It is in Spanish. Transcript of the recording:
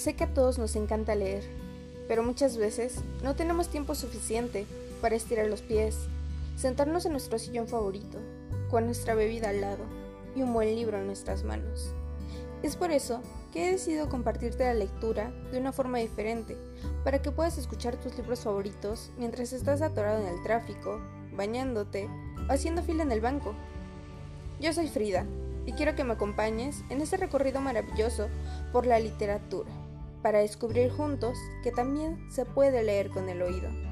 Sé que a todos nos encanta leer, pero muchas veces no tenemos tiempo suficiente para estirar los pies, sentarnos en nuestro sillón favorito, con nuestra bebida al lado y un buen libro en nuestras manos. Es por eso que he decidido compartirte la lectura de una forma diferente, para que puedas escuchar tus libros favoritos mientras estás atorado en el tráfico, bañándote o haciendo fila en el banco. Yo soy Frida y quiero que me acompañes en este recorrido maravilloso por la literatura, para descubrir juntos que también se puede leer con el oído.